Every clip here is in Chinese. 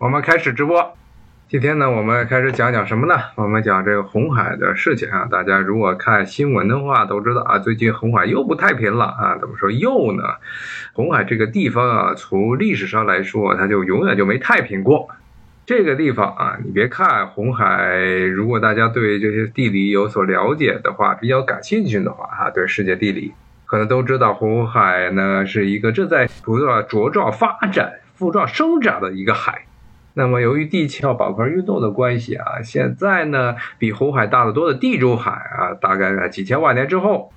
我们开始直播。今天呢，我们开始讲讲什么呢？我们讲这个红海的事情啊。大家如果看新闻的话，都知道啊，最近红海又不太平了啊。怎么说又呢？红海这个地方啊，从历史上来说，它就永远就没太平过。这个地方啊，你别看红海，如果大家对这些地理有所了解的话，比较感兴趣的话啊，对世界地理，可能都知道红海呢是一个正在不断茁壮发展、茁壮生长的一个海。那么，由于地壳板块运动的关系啊，现在呢，比红海大得多的地中海啊，大概在几千万年之后，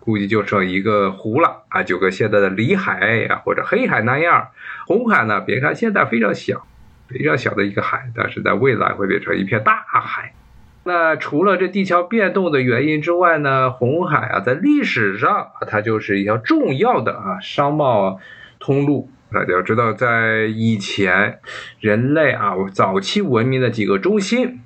估计就剩一个湖了啊，就跟现在的里海啊或者黑海那样。红海呢，别看现在非常小，非常小的一个海，但是在未来会变成一片大海。那除了这地壳变动的原因之外呢，红海啊，在历史上它就是一条重要的啊商贸通路。大家要知道，在以前，人类啊早期文明的几个中心，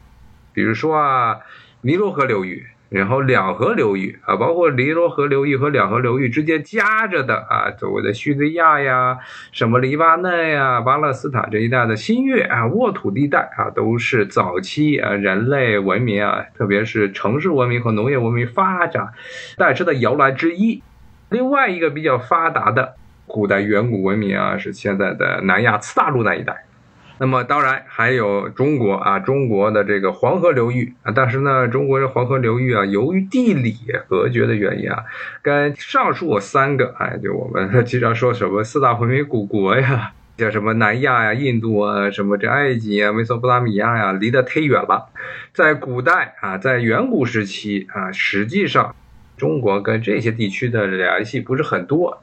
比如说啊尼罗河流域，然后两河流域啊，包括尼罗河流域和两河流域之间夹着的啊，所谓的叙利亚呀、什么黎巴嫩呀、巴勒斯坦这一带的新月啊沃土地带啊，都是早期啊人类文明啊，特别是城市文明和农业文明发展诞生的摇篮之一。另外一个比较发达的。古代远古文明啊，是现在的南亚次大陆那一带。那么当然还有中国啊，中国的这个黄河流域啊。但是呢，中国的黄河流域啊，由于地理隔绝的原因啊，跟上述三个哎，就我们经常说什么四大文明古国呀，像什么南亚呀、印度啊、什么这埃及啊、美索不达米亚呀，离得忒远了。在古代啊，在远古时期啊，实际上中国跟这些地区的联系不是很多。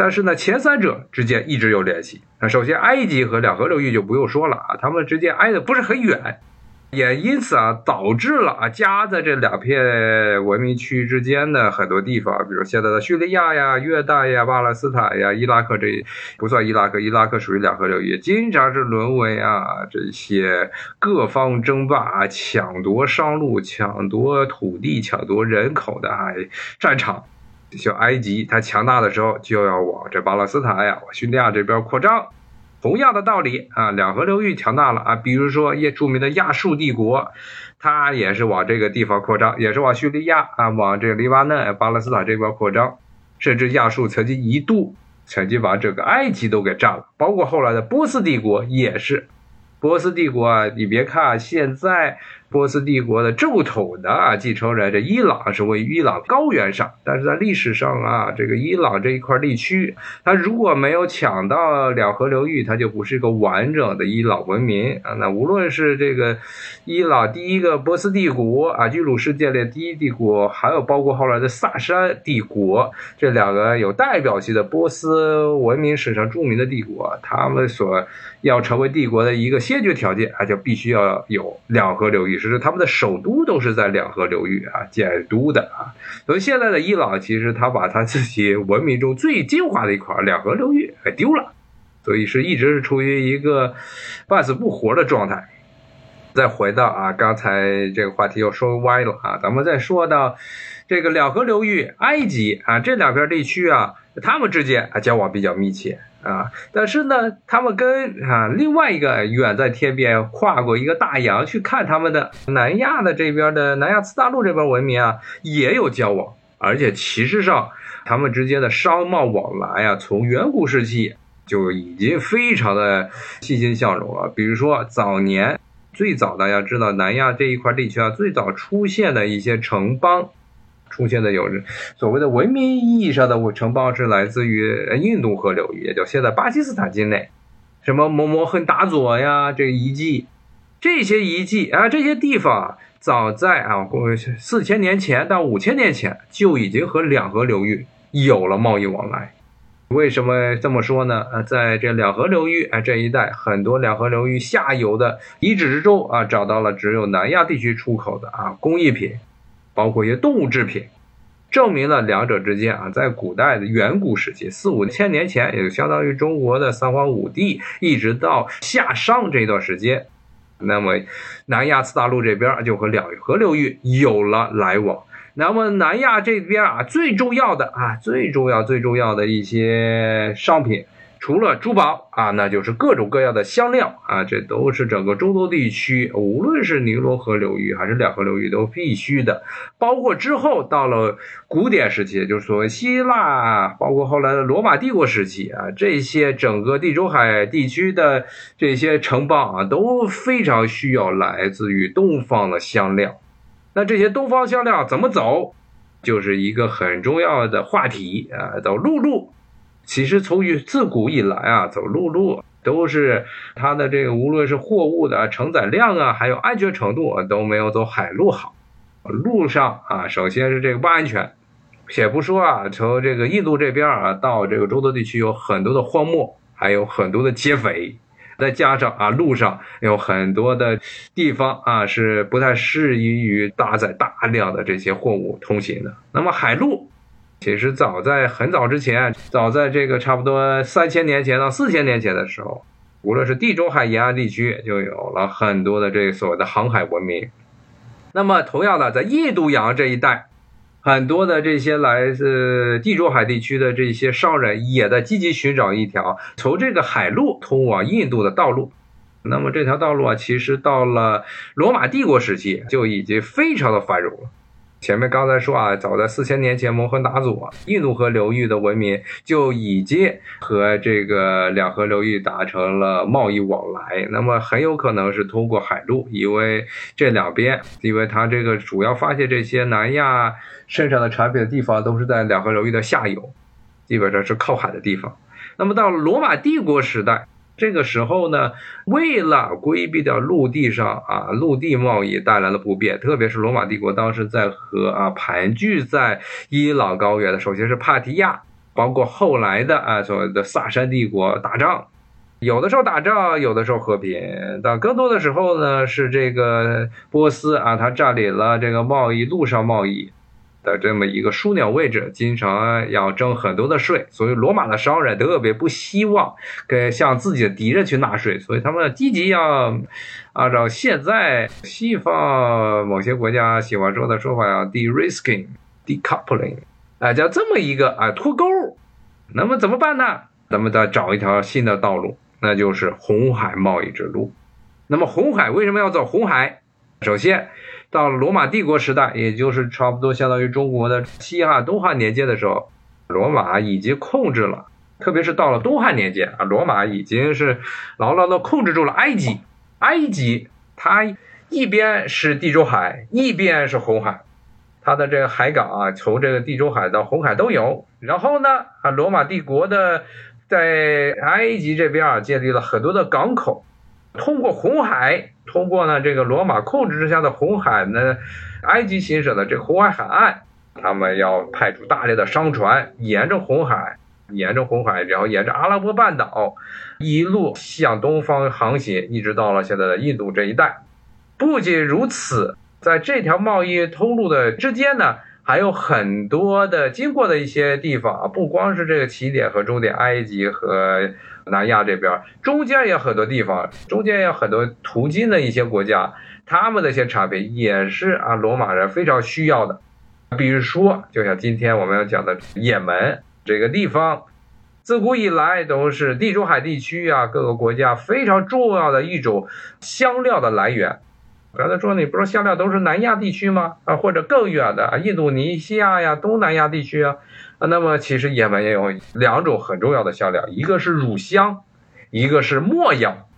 但是呢，前三者之间一直有联系。那首先，埃及和两河流域就不用说了啊，他们之间挨得不是很远，也因此啊，导致了啊，夹在这两片文明区之间的很多地方，比如现在的叙利亚呀、约旦呀、巴勒斯坦呀、伊拉克这不算伊拉克，伊拉克属于两河流域，经常是沦为啊这些各方争霸啊、抢夺商路、抢夺土地、抢夺人口的啊战场。小埃及，它强大的时候就要往这巴勒斯坦呀、往叙利亚这边扩张。同样的道理啊，两河流域强大了啊，比如说也著名的亚述帝国，它也是往这个地方扩张，也是往叙利亚啊、往这个黎巴嫩、巴勒斯坦这边扩张。甚至亚述曾经一度曾经把整个埃及都给占了，包括后来的波斯帝国也是。波斯帝国啊，你别看现在。波斯帝国的正统的啊继承人，这伊朗是位于伊朗高原上，但是在历史上啊，这个伊朗这一块地区，它如果没有抢到两河流域，它就不是一个完整的伊朗文明啊。那无论是这个伊朗第一个波斯帝国啊，居鲁士建立第一帝国，还有包括后来的萨珊帝国这两个有代表性的波斯文明史上著名的帝国，他们所要成为帝国的一个先决条件啊，就必须要有两河流域。只是他们的首都都是在两河流域啊建都的啊，所以现在的伊朗其实他把他自己文明中最精华的一块两河流域给丢了，所以是一直是处于一个半死不活的状态。再回到啊，刚才这个话题又说歪了啊，咱们再说到这个两河流域，埃及啊这两片地区啊，他们之间啊交往比较密切。啊，但是呢，他们跟啊另外一个远在天边、跨过一个大洋去看他们的南亚的这边的南亚次大陆这边文明啊，也有交往，而且其实上他们之间的商贸往来啊，从远古时期就已经非常的欣欣向荣了。比如说早年最早大家知道南亚这一块地区啊，最早出现的一些城邦。出现的有所谓的文明意义上的城邦是来自于印度河流域，也就现在巴基斯坦境内，什么摩摩亨达佐呀，这个遗迹，这些遗迹啊，这些地方早在啊四千年前到五千年前就已经和两河流域有了贸易往来。为什么这么说呢？啊，在这两河流域啊这一带，很多两河流域下游的遗址之中啊，找到了只有南亚地区出口的啊工艺品。包括一些动物制品，证明了两者之间啊，在古代的远古时期，四五千年前，也就相当于中国的三皇五帝，一直到夏商这段时间，那么南亚次大陆这边就和两河流域有了来往。那么南亚这边啊，最重要的啊，最重要最重要的一些商品，除了珠宝啊，那就是各种各样的香料啊，这都是整个中东地区，无论是尼罗河流域还是两河流域都必须的。包括之后到了古典时期，就是所谓希腊，包括后来的罗马帝国时期啊，这些整个地中海地区的这些城邦啊，都非常需要来自于东方的香料。那这些东方香料怎么走，就是一个很重要的话题啊，走陆路。其实从于自古以来啊，走陆路都是它的这个，无论是货物的承载量啊，还有安全程度啊，都没有走海路好。路上啊，首先是这个不安全，且不说啊，从这个印度这边啊到这个中东地区有很多的荒漠，还有很多的劫匪，再加上啊路上有很多的地方啊是不太适宜于搭载大量的这些货物通行的。那么海路。其实早在很早之前，早在这个差不多三千年前到四千年前的时候，无论是地中海沿岸地区，就有了很多的这所谓的航海文明。那么，同样的，在印度洋这一带，很多的这些来自地中海地区的这些商人，也在积极寻找一条从这个海路通往印度的道路。那么，这条道路啊，其实到了罗马帝国时期就已经非常的繁荣了。前面刚才说啊，早在四千年前，摩亨达佐印度河流域的文明就已经和这个两河流域达成了贸易往来。那么很有可能是通过海路，因为这两边，因为它这个主要发现这些南亚生产的产品的地方都是在两河流域的下游，基本上是靠海的地方。那么到了罗马帝国时代。这个时候呢，为了规避掉陆地上啊陆地贸易带来的不便，特别是罗马帝国当时在和啊盘踞在伊朗高原的，首先是帕提亚，包括后来的啊所谓的萨珊帝国打仗，有的时候打仗，有的时候和平，但更多的时候呢是这个波斯啊，它占领了这个贸易陆上贸易。的这么一个枢纽位置，经常要征很多的税，所以罗马的商人特别不希望给向自己的敌人去纳税，所以他们积极要按照现在西方某些国家喜欢说的说法，要 de-risking、decoupling，啊，叫这么一个啊脱钩。那么怎么办呢？咱们再找一条新的道路，那就是红海贸易之路。那么红海为什么要走红海？首先。到罗马帝国时代，也就是差不多相当于中国的西汉、东汉年间的时候，罗马已经控制了，特别是到了东汉年间啊，罗马已经是牢牢的控制住了埃及。埃及它一边是地中海，一边是红海，它的这个海港啊，从这个地中海到红海都有。然后呢，啊，罗马帝国的在埃及这边啊，建立了很多的港口。通过红海，通过呢这个罗马控制之下的红海呢，埃及行省的这红海海岸，他们要派出大量的商船，沿着红海，沿着红海，然后沿着阿拉伯半岛，一路向东方航行，一直到了现在的印度这一带。不仅如此，在这条贸易通路的之间呢，还有很多的经过的一些地方啊，不光是这个起点和终点，埃及和。南亚这边中间也很多地方，中间也有很多途经的一些国家，他们的一些产品也是啊，罗马人非常需要的。比如说，就像今天我们要讲的也门这个地方，自古以来都是地中海地区啊各个国家非常重要的一种香料的来源。刚才说你不是香料都是南亚地区吗？啊，或者更远的，印度尼西亚呀，东南亚地区啊。啊，那么其实也门也有两种很重要的香料，一个是乳香，一个是没药。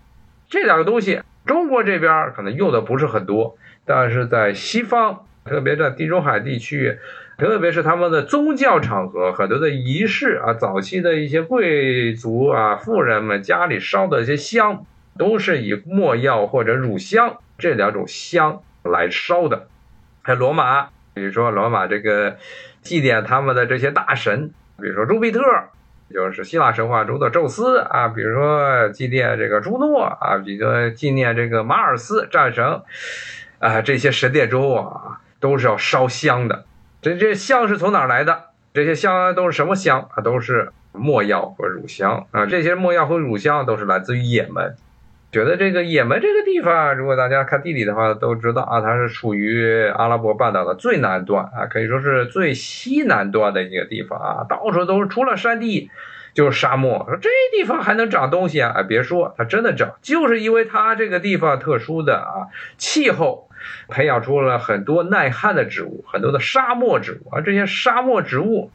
这两个东西，中国这边可能用的不是很多，但是在西方，特别在地中海地区，特别是他们的宗教场合，很多的仪式啊，早期的一些贵族啊、富人们家里烧的一些香，都是以没药或者乳香这两种香来烧的。还有罗马，比如说罗马这个。祭奠他们的这些大神，比如说朱庇特，就是希腊神话中的宙斯啊；比如说祭奠这个朱诺啊；比如说纪念这个马尔斯战神啊。这些神殿中啊，都是要烧香的。这这香是从哪来的？这些香都是什么香啊？都是没药和乳香啊。这些没药和乳香都是来自于也门。觉得这个也门这个地方，如果大家看地理的话，都知道啊，它是处于阿拉伯半岛的最南端啊，可以说是最西南端的一个地方啊，到处都是除了山地，就是沙漠。说这地方还能长东西啊？哎，别说，它真的长，就是因为它这个地方特殊的啊气候，培养出了很多耐旱的植物，很多的沙漠植物。而这些沙漠植物，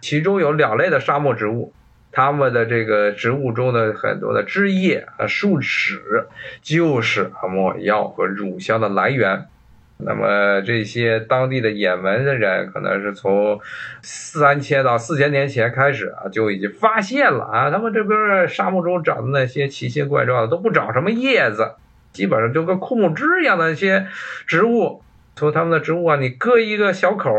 其中有两类的沙漠植物，他们的这个植物中的很多的枝叶啊、树脂，就是抹药和乳香的来源。那么这些当地的也门的人，可能是从三千到四千年前开始啊，就已经发现了啊，他们这边沙漠中长的那些奇形怪状的，都不长什么叶子，基本上就跟枯木枝一样的一些植物。从他们的植物啊，你割一个小口，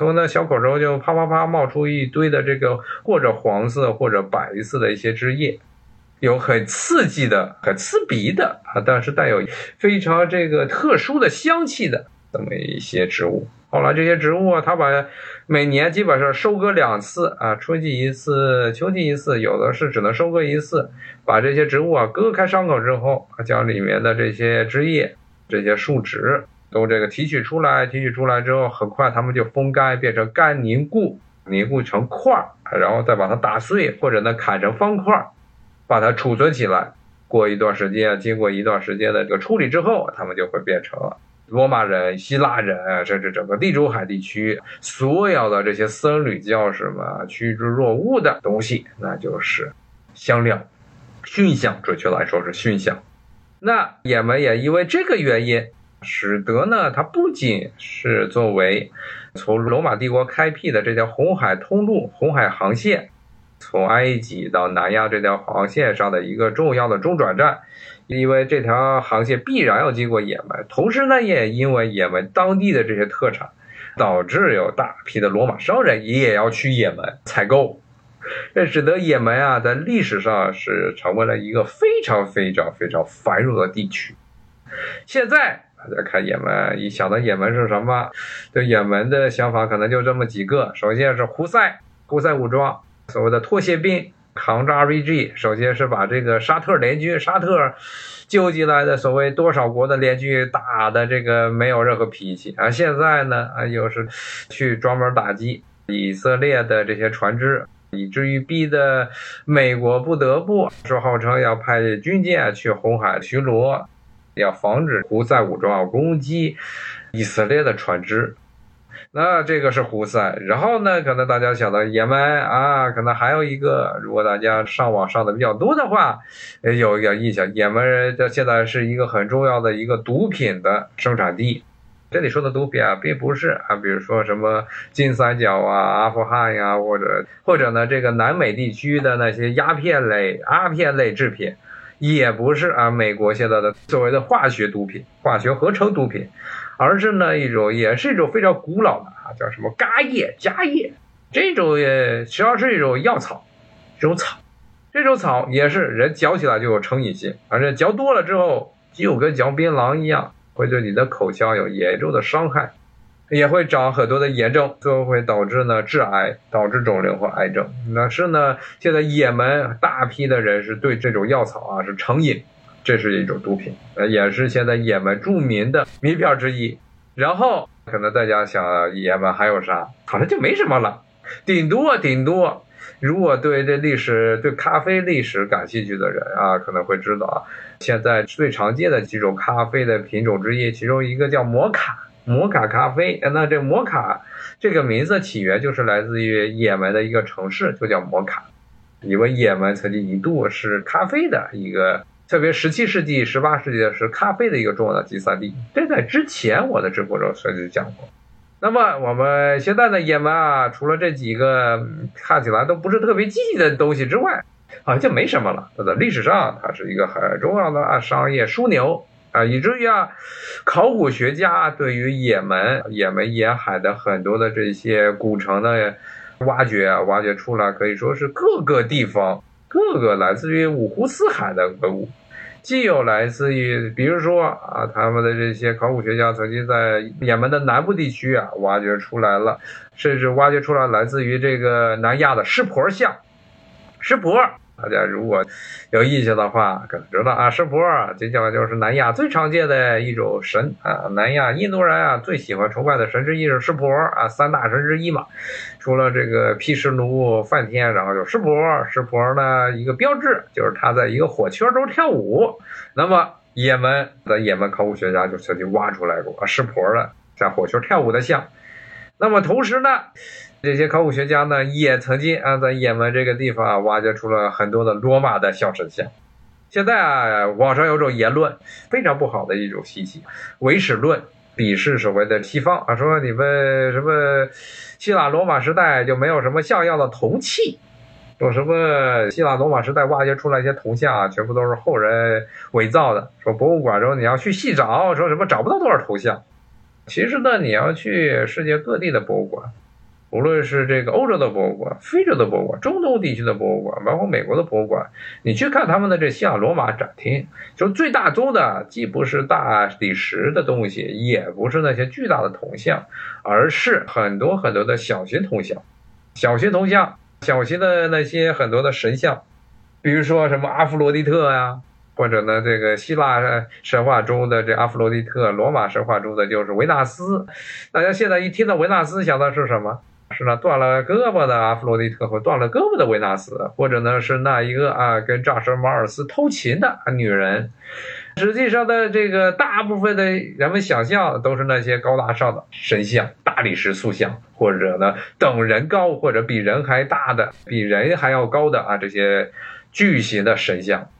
从那小口中就啪啪啪冒出一堆的这个或者黄色或者白色的一些枝叶。有很刺激的、很刺鼻的啊，但是带有非常这个特殊的香气的这么一些植物。后来这些植物啊，它把每年基本上收割两次啊，春季一次，秋季一次，有的是只能收割一次。把这些植物啊割开伤口之后，将里面的这些枝叶、这些树脂都这个提取出来，提取出来之后，很快它们就风干，变成干凝固，凝固成块儿，然后再把它打碎，或者呢砍成方块儿。把它储存起来，过一段时间，经过一段时间的这个处理之后，它们就会变成罗马人、希腊人，甚至整个地中海地区所有的这些僧侣教士们趋之若鹜的东西，那就是香料、熏香，准确来说是熏香。那也门也因为这个原因，使得呢，它不仅是作为从罗马帝国开辟的这条红海通路、红海航线。从埃及到南亚这条航线上的一个重要的中转站，因为这条航线必然要经过也门，同时呢，也因为也门当地的这些特产，导致有大批的罗马商人也要去也门采购，这使得也门啊，在历史上是成为了一个非常非常非常繁荣的地区。现在大家看也门，一想到也门是什么，对也门的想法可能就这么几个：首先是胡塞，胡塞武装。所谓的拖鞋兵扛着 RPG，首先是把这个沙特联军、沙特救济来的所谓多少国的联军打的这个没有任何脾气啊。现在呢啊又是去专门打击以色列的这些船只，以至于逼得美国不得不说号称要派军舰去红海巡逻，要防止胡塞武装攻击以色列的船只。那这个是胡塞，然后呢，可能大家想到也门啊，可能还有一个，如果大家上网上的比较多的话，有一个印象，也门这现在是一个很重要的一个毒品的生产地。这里说的毒品啊，并不是啊，比如说什么金三角啊、阿富汗呀，或者或者呢，这个南美地区的那些鸦片类、阿片类制品，也不是啊，美国现在的所谓的化学毒品、化学合成毒品。而是呢一种，也是一种非常古老的啊，叫什么嘎叶、茄叶，这种也实际上是一种药草，这种草，这种草也是人嚼起来就有成瘾性，而且嚼多了之后，就跟嚼槟榔一样，会对你的口腔有严重的伤害，也会长很多的炎症，最后会导致呢致癌，导致肿瘤和癌症。但是呢，现在也门大批的人是对这种药草啊是成瘾。这是一种毒品，呃，也是现在也门著名的名片之一。然后可能大家想，也门还有啥？好像就没什么了，顶多顶多，如果对这历史、对咖啡历史感兴趣的人啊，可能会知道啊，现在最常见的几种咖啡的品种之一，其中一个叫摩卡，摩卡咖啡。那这摩卡这个名字起源就是来自于也门的一个城市，就叫摩卡，因为也门曾经一度是咖啡的一个。特别十七世纪、十八世纪的是咖啡的一个重要的集散地，这在之前我的直播中曾经讲过。那么我们现在的也门啊，除了这几个看起来都不是特别积极的东西之外，好像就没什么了。它的历史上，它是一个很重要的啊商业枢纽啊，以至于啊，考古学家对于也门、也门沿海的很多的这些古城的挖掘啊，挖掘出来可以说是各个地方、各个来自于五湖四海的文物。既有来自于，比如说啊，他们的这些考古学家曾经在也门的南部地区啊挖掘出来了，甚至挖掘出来来自于这个南亚的湿婆像。湿婆大家如果有印象的话，可能知道啊，湿婆这叫就是南亚最常见的一种神啊。南亚印度人啊最喜欢崇拜的神之一是湿婆啊，三大神之一嘛。除了这个毗湿奴、梵天，然后就湿婆。湿婆呢一个标志就是他在一个火圈中跳舞。那么也门的也门考古学家就曾经挖出来过啊湿婆的在火圈跳舞的像。那么同时呢？这些考古学家呢，也曾经啊，在也门这个地方啊，挖掘出了很多的罗马的小神像。现在啊，网上有种言论，非常不好的一种信息，唯史论鄙视所谓的西方啊，说你们什么希腊罗马时代就没有什么像样的铜器，说什么希腊罗马时代挖掘出来一些铜像啊，全部都是后人伪造的。说博物馆中你要去细找，说什么找不到多少铜像。其实呢，你要去世界各地的博物馆。无论是这个欧洲的博物馆、非洲的博物馆、中东地区的博物馆，包括美国的博物馆，你去看他们的这希腊罗马展厅，就最大宗的既不是大理石的东西，也不是那些巨大的铜像，而是很多很多的小型铜像、小型铜像、小型的那些很多的神像，比如说什么阿弗罗狄特呀，或者呢这个希腊神话中的这阿弗罗狄特，罗马神话中的就是维纳斯。大家现在一听到维纳斯，想到是什么？是那断了胳膊的阿弗洛狄特或断了胳膊的维纳斯，或者呢是那一个啊跟战神马尔斯偷情的女人。实际上的这个大部分的人们想象都是那些高大上的神像、大理石塑像，或者呢等人高或者比人还大的、比人还要高的啊这些巨型的神像。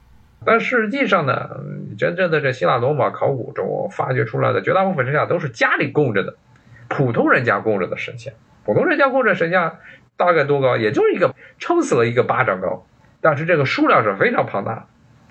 但实际上呢，真正的这希腊罗马考古中发掘出来的绝大部分神像都是家里供着的，普通人家供着的神像。普通人家供着神像大概多高？也就是一个撑死了一个巴掌高，但是这个数量是非常庞大。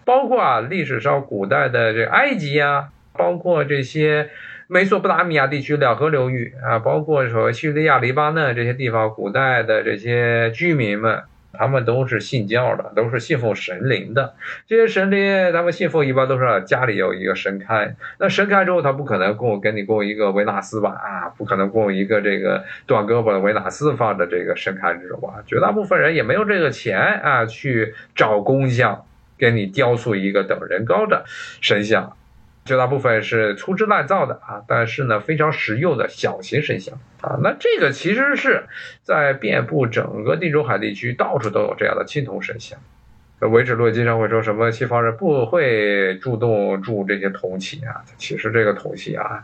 包括啊，历史上古代的这埃及啊，包括这些美索不达米亚地区两河流域啊，包括说叙利亚、黎巴嫩这些地方古代的这些居民们。他们都是信教的，都是信奉神灵的。这些神灵，他们信奉一般都是家里有一个神龛。那神龛之后，他不可能供给你供一个维纳斯吧？啊，不可能供一个这个断胳膊的维纳斯放在这个神龛之中吧？绝大部分人也没有这个钱啊，去找工匠给你雕塑一个等人高的神像。绝大部分是粗制滥造的啊，但是呢，非常实用的小型神像啊。那这个其实是在遍布整个地中海地区，到处都有这样的青铜神像。维指路经常会说什么西方人不会主动铸这些铜器啊？其实这个铜器啊，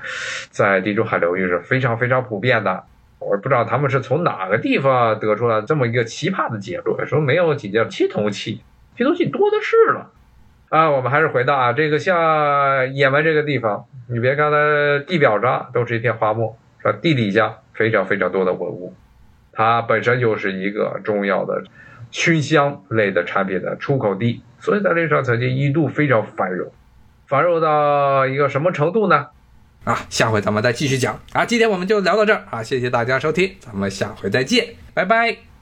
在地中海流域是非常非常普遍的。我不知道他们是从哪个地方得出了这么一个奇葩的结论，说没有几件青铜器，青铜器多的是了。啊，我们还是回到啊，这个像也门这个地方，你别看它地表上都是一片花木，是吧？地底下非常非常多的文物，它本身就是一个重要的熏香类的产品的出口地，所以在历史上曾经一度非常繁荣，繁荣到一个什么程度呢？啊，下回咱们再继续讲啊，今天我们就聊到这儿啊，谢谢大家收听，咱们下回再见，拜拜。